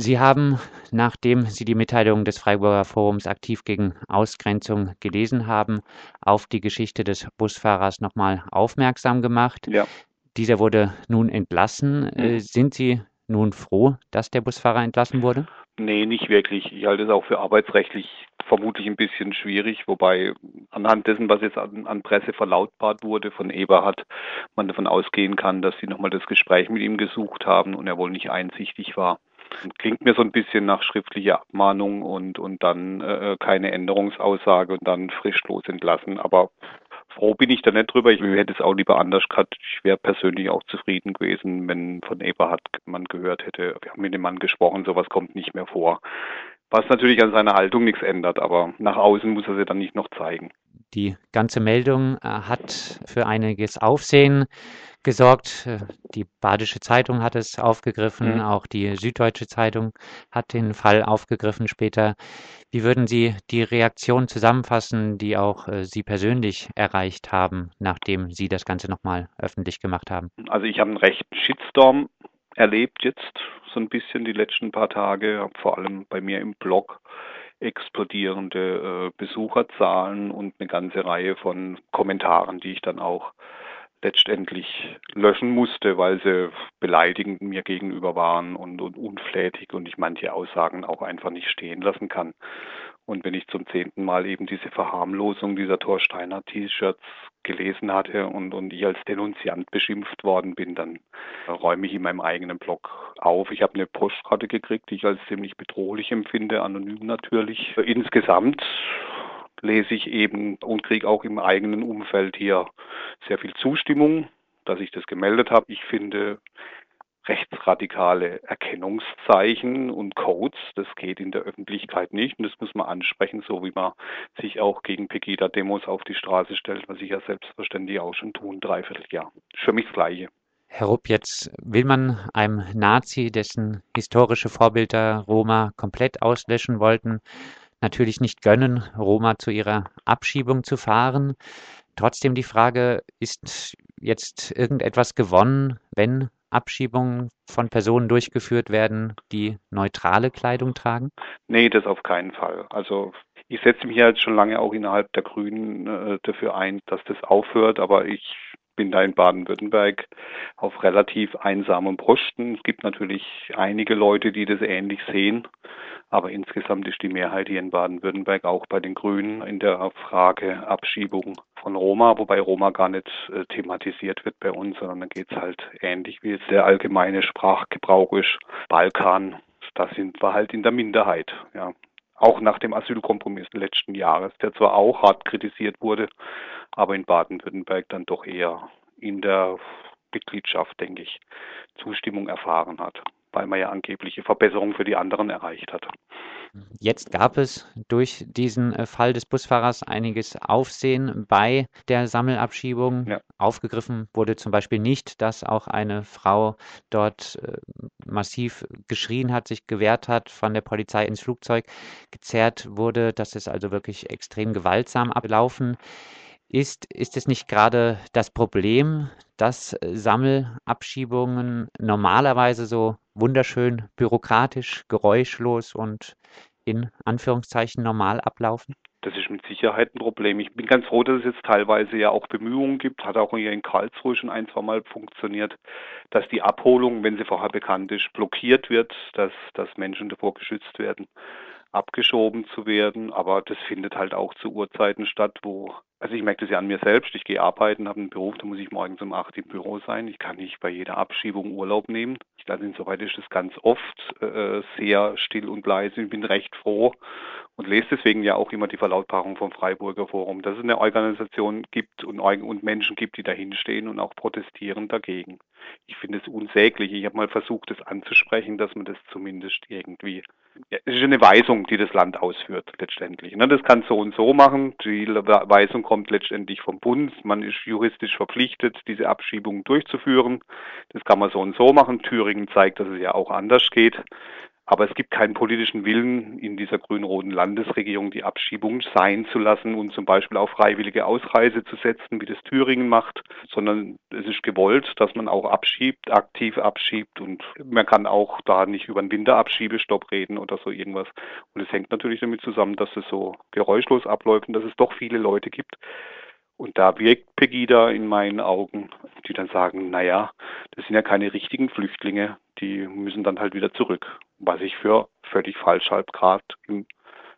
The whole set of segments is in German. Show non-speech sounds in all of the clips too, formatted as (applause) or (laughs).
Sie haben, nachdem Sie die Mitteilung des Freiburger Forums aktiv gegen Ausgrenzung gelesen haben, auf die Geschichte des Busfahrers nochmal aufmerksam gemacht. Ja. Dieser wurde nun entlassen. Mhm. Sind Sie nun froh, dass der Busfahrer entlassen wurde? Nee, nicht wirklich. Ich halte es auch für arbeitsrechtlich vermutlich ein bisschen schwierig, wobei anhand dessen, was jetzt an, an Presse verlautbart wurde von Eberhard, man davon ausgehen kann, dass sie nochmal das Gespräch mit ihm gesucht haben und er wohl nicht einsichtig war. Klingt mir so ein bisschen nach schriftlicher Abmahnung und, und dann äh, keine Änderungsaussage und dann frischlos entlassen. Aber froh bin ich da nicht drüber. Ich hätte es auch lieber anders gehabt. Ich wäre persönlich auch zufrieden gewesen, wenn von Eberhard man gehört hätte, wir haben mit dem Mann gesprochen, sowas kommt nicht mehr vor. Was natürlich an seiner Haltung nichts ändert, aber nach außen muss er sie dann nicht noch zeigen. Die ganze Meldung äh, hat für einiges Aufsehen gesorgt. Äh, die Badische Zeitung hat es aufgegriffen, mhm. auch die Süddeutsche Zeitung hat den Fall aufgegriffen später. Wie würden Sie die Reaktion zusammenfassen, die auch äh, Sie persönlich erreicht haben, nachdem Sie das Ganze nochmal öffentlich gemacht haben? Also ich habe einen rechten Shitstorm erlebt jetzt so ein bisschen die letzten paar Tage, vor allem bei mir im Blog explodierende äh, Besucherzahlen und eine ganze Reihe von Kommentaren, die ich dann auch letztendlich löschen musste, weil sie beleidigend mir gegenüber waren und, und unflätig und ich manche Aussagen auch einfach nicht stehen lassen kann. Und wenn ich zum zehnten Mal eben diese Verharmlosung dieser Thorsteiner T-Shirts gelesen hatte und, und ich als Denunziant beschimpft worden bin, dann räume ich in meinem eigenen Blog auf. Ich habe eine Postkarte gekriegt, die ich als ziemlich bedrohlich empfinde, anonym natürlich. Insgesamt lese ich eben und kriege auch im eigenen Umfeld hier sehr viel Zustimmung, dass ich das gemeldet habe. Ich finde, rechtsradikale Erkennungszeichen und Codes. Das geht in der Öffentlichkeit nicht und das muss man ansprechen, so wie man sich auch gegen Pegida-Demos auf die Straße stellt, was ich ja selbstverständlich auch schon tun, dreiviertel Jahr. Für mich das Gleiche. Herr Rupp, jetzt will man einem Nazi, dessen historische Vorbilder Roma komplett auslöschen wollten, natürlich nicht gönnen, Roma zu ihrer Abschiebung zu fahren. Trotzdem die Frage, ist jetzt irgendetwas gewonnen, wenn Abschiebungen von Personen durchgeführt werden, die neutrale Kleidung tragen? Nee, das auf keinen Fall. Also ich setze mich ja jetzt schon lange auch innerhalb der Grünen äh, dafür ein, dass das aufhört, aber ich bin da in Baden-Württemberg auf relativ einsamen Posten. Es gibt natürlich einige Leute, die das ähnlich sehen, aber insgesamt ist die Mehrheit hier in Baden-Württemberg auch bei den Grünen in der Frage Abschiebung von Roma, wobei Roma gar nicht äh, thematisiert wird bei uns, sondern da geht es halt ähnlich wie es der allgemeine Sprachgebrauch ist. Balkan, da sind wir halt in der Minderheit. Ja. Auch nach dem Asylkompromiss letzten Jahres, der zwar auch hart kritisiert wurde, aber in Baden-Württemberg dann doch eher in der Mitgliedschaft, denke ich, Zustimmung erfahren hat weil man ja angebliche Verbesserungen für die anderen erreicht hat. Jetzt gab es durch diesen äh, Fall des Busfahrers einiges Aufsehen bei der Sammelabschiebung. Ja. Aufgegriffen wurde zum Beispiel nicht, dass auch eine Frau dort äh, massiv geschrien hat, sich gewehrt hat, von der Polizei ins Flugzeug gezerrt wurde, dass es also wirklich extrem gewaltsam ablaufen ist. Ist es nicht gerade das Problem, dass Sammelabschiebungen normalerweise so wunderschön bürokratisch, geräuschlos und in Anführungszeichen normal ablaufen? Das ist mit Sicherheit ein Problem. Ich bin ganz froh, dass es jetzt teilweise ja auch Bemühungen gibt, hat auch hier in Karlsruhe schon ein, zwei Mal funktioniert, dass die Abholung, wenn sie vorher bekannt ist, blockiert wird, dass, dass Menschen davor geschützt werden, abgeschoben zu werden. Aber das findet halt auch zu Uhrzeiten statt, wo also ich merke das ja an mir selbst. Ich gehe arbeiten, habe einen Beruf, da muss ich morgens um acht im Büro sein. Ich kann nicht bei jeder Abschiebung Urlaub nehmen. Also insoweit ist das ganz oft äh, sehr still und leise. Ich bin recht froh und lese deswegen ja auch immer die Verlautbarung vom Freiburger Forum, dass es eine Organisation gibt und, und Menschen gibt, die dahinstehen und auch protestieren dagegen. Ich finde es unsäglich. Ich habe mal versucht, das anzusprechen, dass man das zumindest irgendwie ja, es ist eine Weisung, die das Land ausführt letztendlich. Ne? Das kann so und so machen. Die Weisung kommt letztendlich vom Bund. Man ist juristisch verpflichtet, diese Abschiebung durchzuführen. Das kann man so und so machen. Thüringen zeigt, dass es ja auch anders geht. Aber es gibt keinen politischen Willen in dieser grün-roten Landesregierung, die Abschiebung sein zu lassen und zum Beispiel auf freiwillige Ausreise zu setzen, wie das Thüringen macht, sondern es ist gewollt, dass man auch abschiebt, aktiv abschiebt und man kann auch da nicht über einen Winterabschiebestopp reden oder so irgendwas. Und es hängt natürlich damit zusammen, dass es so geräuschlos abläuft und dass es doch viele Leute gibt, und da wirkt Pegida in meinen Augen, die dann sagen, naja, das sind ja keine richtigen Flüchtlinge, die müssen dann halt wieder zurück, was ich für völlig falsch halte, gerade im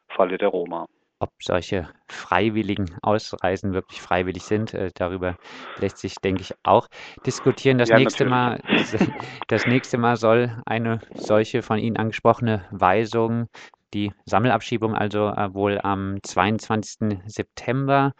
Falle der Roma. Ob solche freiwilligen Ausreisen wirklich freiwillig sind, äh, darüber lässt sich, denke ich, auch diskutieren. Das, ja, nächste Mal, (laughs) das nächste Mal soll eine solche von Ihnen angesprochene Weisung die Sammelabschiebung also äh, wohl am 22. September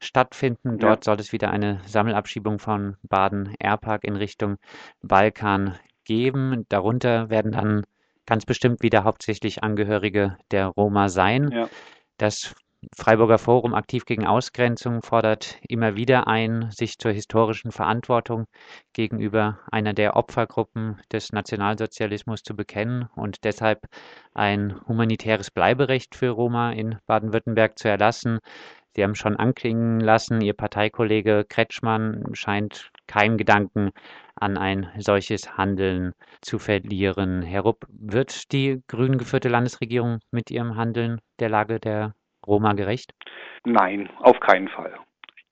stattfinden. Dort ja. soll es wieder eine Sammelabschiebung von Baden-Airpark in Richtung Balkan geben. Darunter werden dann ganz bestimmt wieder hauptsächlich Angehörige der Roma sein. Ja. Das Freiburger Forum aktiv gegen Ausgrenzung fordert immer wieder ein, sich zur historischen Verantwortung gegenüber einer der Opfergruppen des Nationalsozialismus zu bekennen und deshalb ein humanitäres Bleiberecht für Roma in Baden-Württemberg zu erlassen. Sie haben schon anklingen lassen, Ihr Parteikollege Kretschmann scheint keinen Gedanken an ein solches Handeln zu verlieren. Herr Rupp, wird die grün geführte Landesregierung mit ihrem Handeln der Lage der Roma gerecht? Nein, auf keinen Fall.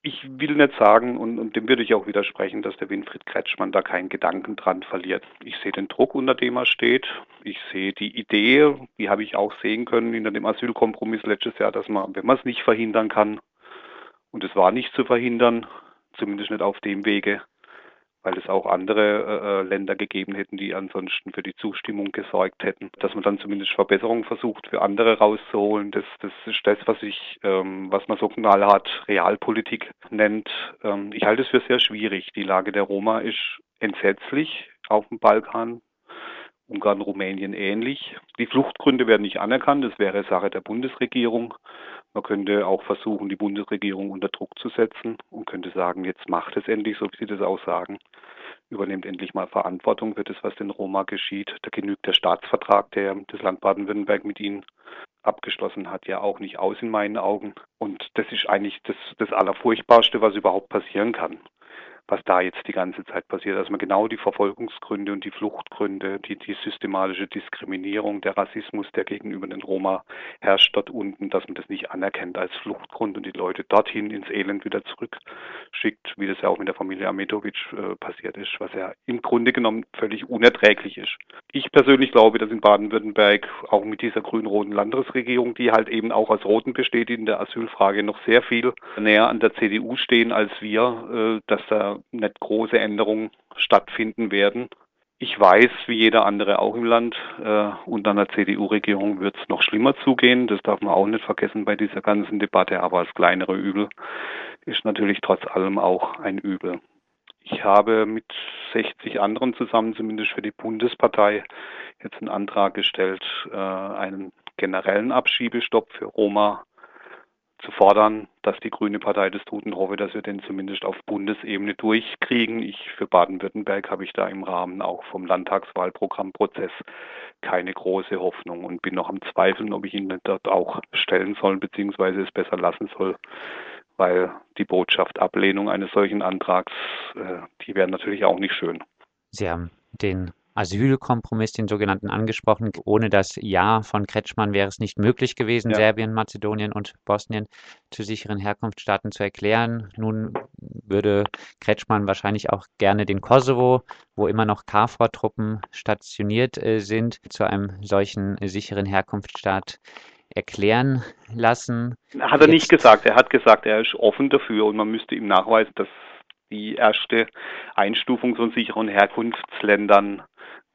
Ich will nicht sagen, und, und, dem würde ich auch widersprechen, dass der Winfried Kretschmann da keinen Gedanken dran verliert. Ich sehe den Druck, unter dem er steht. Ich sehe die Idee, die habe ich auch sehen können hinter dem Asylkompromiss letztes Jahr, dass man, wenn man es nicht verhindern kann, und es war nicht zu verhindern, zumindest nicht auf dem Wege, weil es auch andere äh, äh, Länder gegeben hätten, die ansonsten für die Zustimmung gesorgt hätten, dass man dann zumindest Verbesserungen versucht, für andere rauszuholen. Das, das ist das, was ich, ähm, was man so knallhart Realpolitik nennt. Ähm, ich halte es für sehr schwierig. Die Lage der Roma ist entsetzlich auf dem Balkan. Ungarn, Rumänien ähnlich. Die Fluchtgründe werden nicht anerkannt. Das wäre Sache der Bundesregierung. Man könnte auch versuchen, die Bundesregierung unter Druck zu setzen und könnte sagen, jetzt macht es endlich, so wie Sie das auch sagen. Übernehmt endlich mal Verantwortung für das, was in Roma geschieht. Da genügt der Staatsvertrag, der das Land Baden-Württemberg mit Ihnen abgeschlossen hat, ja auch nicht aus in meinen Augen. Und das ist eigentlich das, das Allerfurchtbarste, was überhaupt passieren kann was da jetzt die ganze Zeit passiert. Dass man genau die Verfolgungsgründe und die Fluchtgründe, die, die systematische Diskriminierung, der Rassismus, der gegenüber den Roma herrscht dort unten, dass man das nicht anerkennt als Fluchtgrund und die Leute dorthin ins Elend wieder zurückschickt, wie das ja auch mit der Familie Ametovic äh, passiert ist, was ja im Grunde genommen völlig unerträglich ist. Ich persönlich glaube, dass in Baden-Württemberg auch mit dieser grün-roten Landesregierung, die halt eben auch aus Roten besteht in der Asylfrage, noch sehr viel näher an der CDU stehen als wir, äh, dass da nicht große Änderungen stattfinden werden. Ich weiß, wie jeder andere auch im Land, äh, unter einer CDU-Regierung wird es noch schlimmer zugehen. Das darf man auch nicht vergessen bei dieser ganzen Debatte. Aber das kleinere Übel ist natürlich trotz allem auch ein Übel. Ich habe mit 60 anderen zusammen, zumindest für die Bundespartei, jetzt einen Antrag gestellt, äh, einen generellen Abschiebestopp für Roma zu fordern, dass die Grüne Partei das tut und hoffe, dass wir den zumindest auf Bundesebene durchkriegen. Ich für Baden-Württemberg habe ich da im Rahmen auch vom Landtagswahlprogrammprozess keine große Hoffnung und bin noch am Zweifeln, ob ich ihn dort auch stellen soll, beziehungsweise es besser lassen soll, weil die Botschaft Ablehnung eines solchen Antrags, äh, die wäre natürlich auch nicht schön. Sie haben den Asylkompromiss, den sogenannten, angesprochen. Ohne das Ja von Kretschmann wäre es nicht möglich gewesen, ja. Serbien, Mazedonien und Bosnien zu sicheren Herkunftsstaaten zu erklären. Nun würde Kretschmann wahrscheinlich auch gerne den Kosovo, wo immer noch KFOR-Truppen stationiert äh, sind, zu einem solchen sicheren Herkunftsstaat erklären lassen. Hat er Jetzt, nicht gesagt. Er hat gesagt, er ist offen dafür und man müsste ihm nachweisen, dass die erste Einstufung von sicheren Herkunftsländern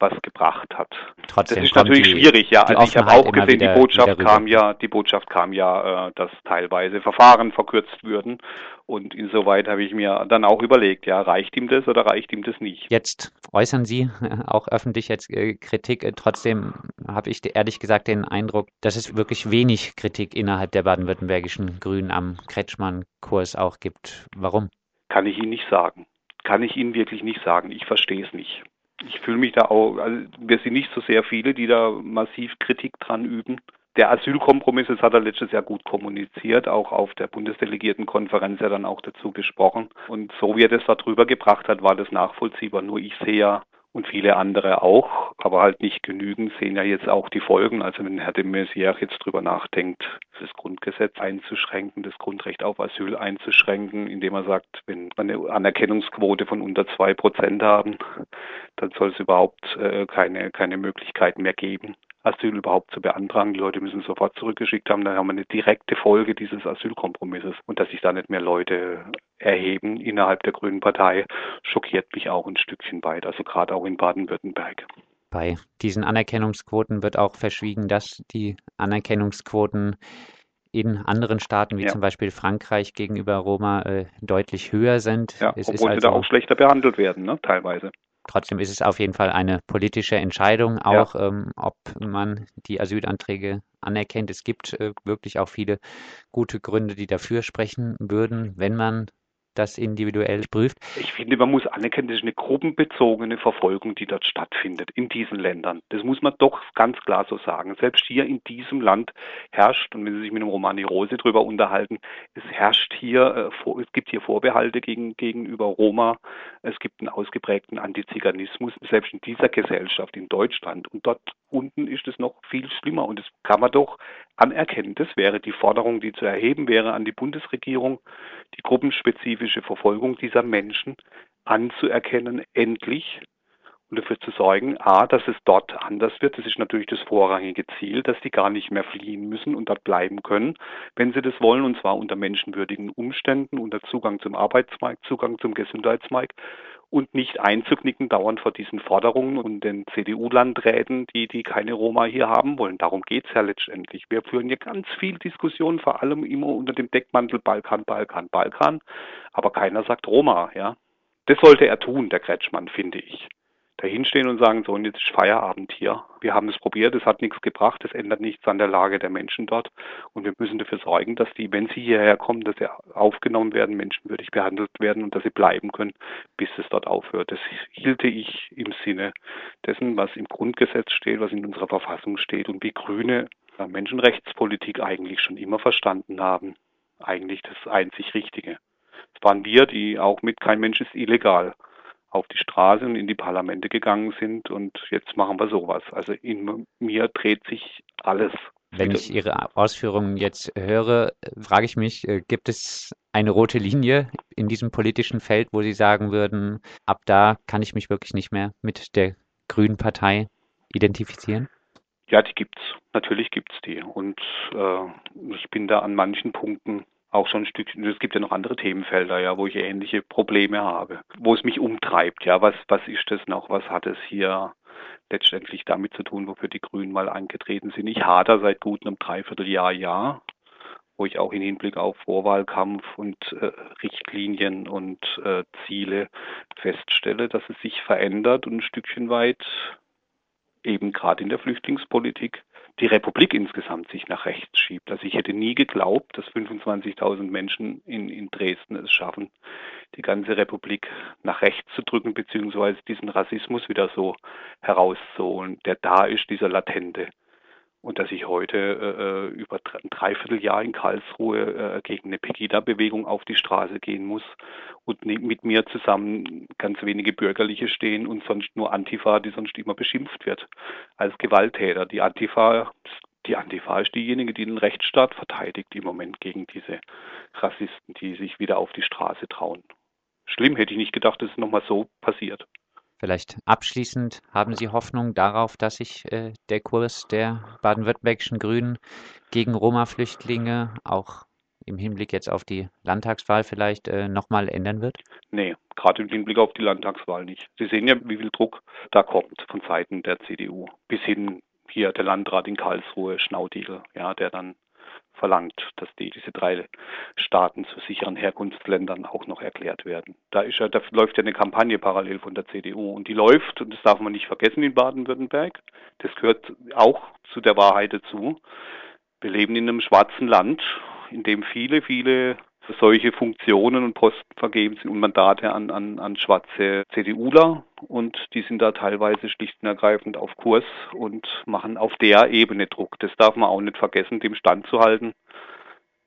was gebracht hat. Trotzdem das ist natürlich die, schwierig, ja. Also ich habe auch gesehen, die Botschaft kam ja, die Botschaft kam ja, äh, dass teilweise Verfahren verkürzt würden. Und insoweit habe ich mir dann auch überlegt, ja, reicht ihm das oder reicht ihm das nicht? Jetzt äußern Sie auch öffentlich jetzt äh, Kritik. Trotzdem habe ich ehrlich gesagt den Eindruck, dass es wirklich wenig Kritik innerhalb der baden-württembergischen Grünen am Kretschmann-Kurs auch gibt. Warum? Kann ich Ihnen nicht sagen. Kann ich Ihnen wirklich nicht sagen. Ich verstehe es nicht. Ich fühle mich da auch, also wir sind nicht so sehr viele, die da massiv Kritik dran üben. Der Asylkompromiss, das hat er letztes Jahr gut kommuniziert, auch auf der Bundesdelegiertenkonferenz ja dann auch dazu gesprochen. Und so wie er das da drüber gebracht hat, war das nachvollziehbar. Nur ich sehe ja und viele andere auch, aber halt nicht genügend, sehen ja jetzt auch die Folgen. Also wenn Herr de Maizière jetzt drüber nachdenkt, das Grundgesetz einzuschränken, das Grundrecht auf Asyl einzuschränken, indem er sagt, wenn wir eine Anerkennungsquote von unter zwei Prozent haben, dann soll es überhaupt äh, keine, keine Möglichkeiten mehr geben, Asyl überhaupt zu beantragen. Die Leute müssen sofort zurückgeschickt haben. Da haben wir eine direkte Folge dieses Asylkompromisses. Und dass sich da nicht mehr Leute erheben innerhalb der Grünen Partei, schockiert mich auch ein Stückchen weit. Also gerade auch in Baden-Württemberg. Bei diesen Anerkennungsquoten wird auch verschwiegen, dass die Anerkennungsquoten in anderen Staaten wie ja. zum Beispiel Frankreich gegenüber Roma äh, deutlich höher sind. Ja, es obwohl also, sie da auch schlechter behandelt werden, ne, teilweise. Trotzdem ist es auf jeden Fall eine politische Entscheidung, auch ja. ähm, ob man die Asylanträge anerkennt. Es gibt äh, wirklich auch viele gute Gründe, die dafür sprechen würden, wenn man das individuell prüft? Ich finde, man muss anerkennen, das ist eine gruppenbezogene Verfolgung, die dort stattfindet, in diesen Ländern. Das muss man doch ganz klar so sagen. Selbst hier in diesem Land herrscht, und wenn Sie sich mit dem Romani Rose drüber unterhalten, es herrscht hier, äh, es gibt hier Vorbehalte gegen, gegenüber Roma, es gibt einen ausgeprägten Antiziganismus, selbst in dieser Gesellschaft in Deutschland. Und dort unten ist es noch viel schlimmer. Und das kann man doch anerkennen. Das wäre die Forderung, die zu erheben wäre an die Bundesregierung, die gruppenspezifische Verfolgung dieser Menschen anzuerkennen, endlich und dafür zu sorgen, a, dass es dort anders wird. Das ist natürlich das vorrangige Ziel, dass die gar nicht mehr fliehen müssen und dort bleiben können, wenn sie das wollen, und zwar unter menschenwürdigen Umständen, unter Zugang zum Arbeitsmarkt, Zugang zum Gesundheitsmarkt und nicht einzuknicken dauernd vor diesen Forderungen und den CDU-Landräten, die, die keine Roma hier haben wollen. Darum geht es ja letztendlich. Wir führen hier ganz viel Diskussionen, vor allem immer unter dem Deckmantel Balkan, Balkan, Balkan, aber keiner sagt Roma, ja. Das sollte er tun, der Kretschmann, finde ich dahinstehen und sagen, so, und jetzt ist Feierabend hier. Wir haben es probiert, es hat nichts gebracht, es ändert nichts an der Lage der Menschen dort. Und wir müssen dafür sorgen, dass die, wenn sie hierher kommen, dass sie aufgenommen werden, menschenwürdig behandelt werden und dass sie bleiben können, bis es dort aufhört. Das hielte ich im Sinne dessen, was im Grundgesetz steht, was in unserer Verfassung steht und wie Grüne Menschenrechtspolitik eigentlich schon immer verstanden haben. Eigentlich das einzig Richtige. Es waren wir, die auch mit kein Mensch ist illegal auf die Straße und in die Parlamente gegangen sind und jetzt machen wir sowas. Also in mir dreht sich alles. Wenn ich Ihre Ausführungen jetzt höre, frage ich mich, äh, gibt es eine rote Linie in diesem politischen Feld, wo Sie sagen würden, ab da kann ich mich wirklich nicht mehr mit der Grünen Partei identifizieren? Ja, die gibt's. Natürlich gibt's die. Und äh, ich bin da an manchen Punkten auch schon ein Stückchen, es gibt ja noch andere Themenfelder, ja, wo ich ähnliche Probleme habe, wo es mich umtreibt, ja, was, was ist das noch, was hat es hier letztendlich damit zu tun, wofür die Grünen mal angetreten sind. Ich hader seit gut einem Dreivierteljahr, ja, wo ich auch im Hinblick auf Vorwahlkampf und äh, Richtlinien und äh, Ziele feststelle, dass es sich verändert und ein Stückchen weit eben gerade in der Flüchtlingspolitik die Republik insgesamt sich nach rechts schiebt. Also ich hätte nie geglaubt, dass 25.000 Menschen in, in Dresden es schaffen, die ganze Republik nach rechts zu drücken, beziehungsweise diesen Rassismus wieder so herauszuholen, der da ist, dieser latente und dass ich heute äh, über ein Dreivierteljahr in Karlsruhe äh, gegen eine Pegida-Bewegung auf die Straße gehen muss und mit mir zusammen ganz wenige Bürgerliche stehen und sonst nur Antifa, die sonst immer beschimpft wird als Gewalttäter. Die Antifa, die Antifa ist diejenige, die den Rechtsstaat verteidigt im Moment gegen diese Rassisten, die sich wieder auf die Straße trauen. Schlimm hätte ich nicht gedacht, dass es nochmal so passiert. Vielleicht abschließend haben Sie Hoffnung darauf, dass sich äh, der Kurs der baden-württembergischen Grünen gegen Roma-Flüchtlinge auch im Hinblick jetzt auf die Landtagswahl vielleicht äh, nochmal ändern wird? Nee, gerade im Hinblick auf die Landtagswahl nicht. Sie sehen ja, wie viel Druck da kommt von Seiten der CDU. Bis hin hier der Landrat in Karlsruhe, Schnaudigl, ja, der dann verlangt, dass die, diese drei Staaten zu sicheren Herkunftsländern auch noch erklärt werden. Da, ja, da läuft ja eine Kampagne parallel von der CDU und die läuft, und das darf man nicht vergessen in Baden-Württemberg, das gehört auch zu der Wahrheit dazu. Wir leben in einem schwarzen Land, in dem viele, viele solche Funktionen und Posten vergeben sind und Mandate an, an, an schwarze CDUler und die sind da teilweise schlicht und ergreifend auf Kurs und machen auf der Ebene Druck. Das darf man auch nicht vergessen, dem Stand zu halten.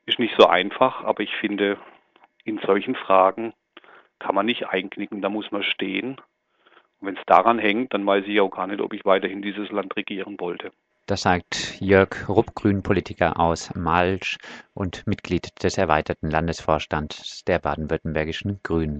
Ist nicht so einfach, aber ich finde, in solchen Fragen kann man nicht einknicken, da muss man stehen. Und wenn es daran hängt, dann weiß ich auch gar nicht, ob ich weiterhin dieses Land regieren wollte. Das sagt Jörg Rupp, Grünpolitiker aus Malsch und Mitglied des erweiterten Landesvorstands der baden-württembergischen Grünen.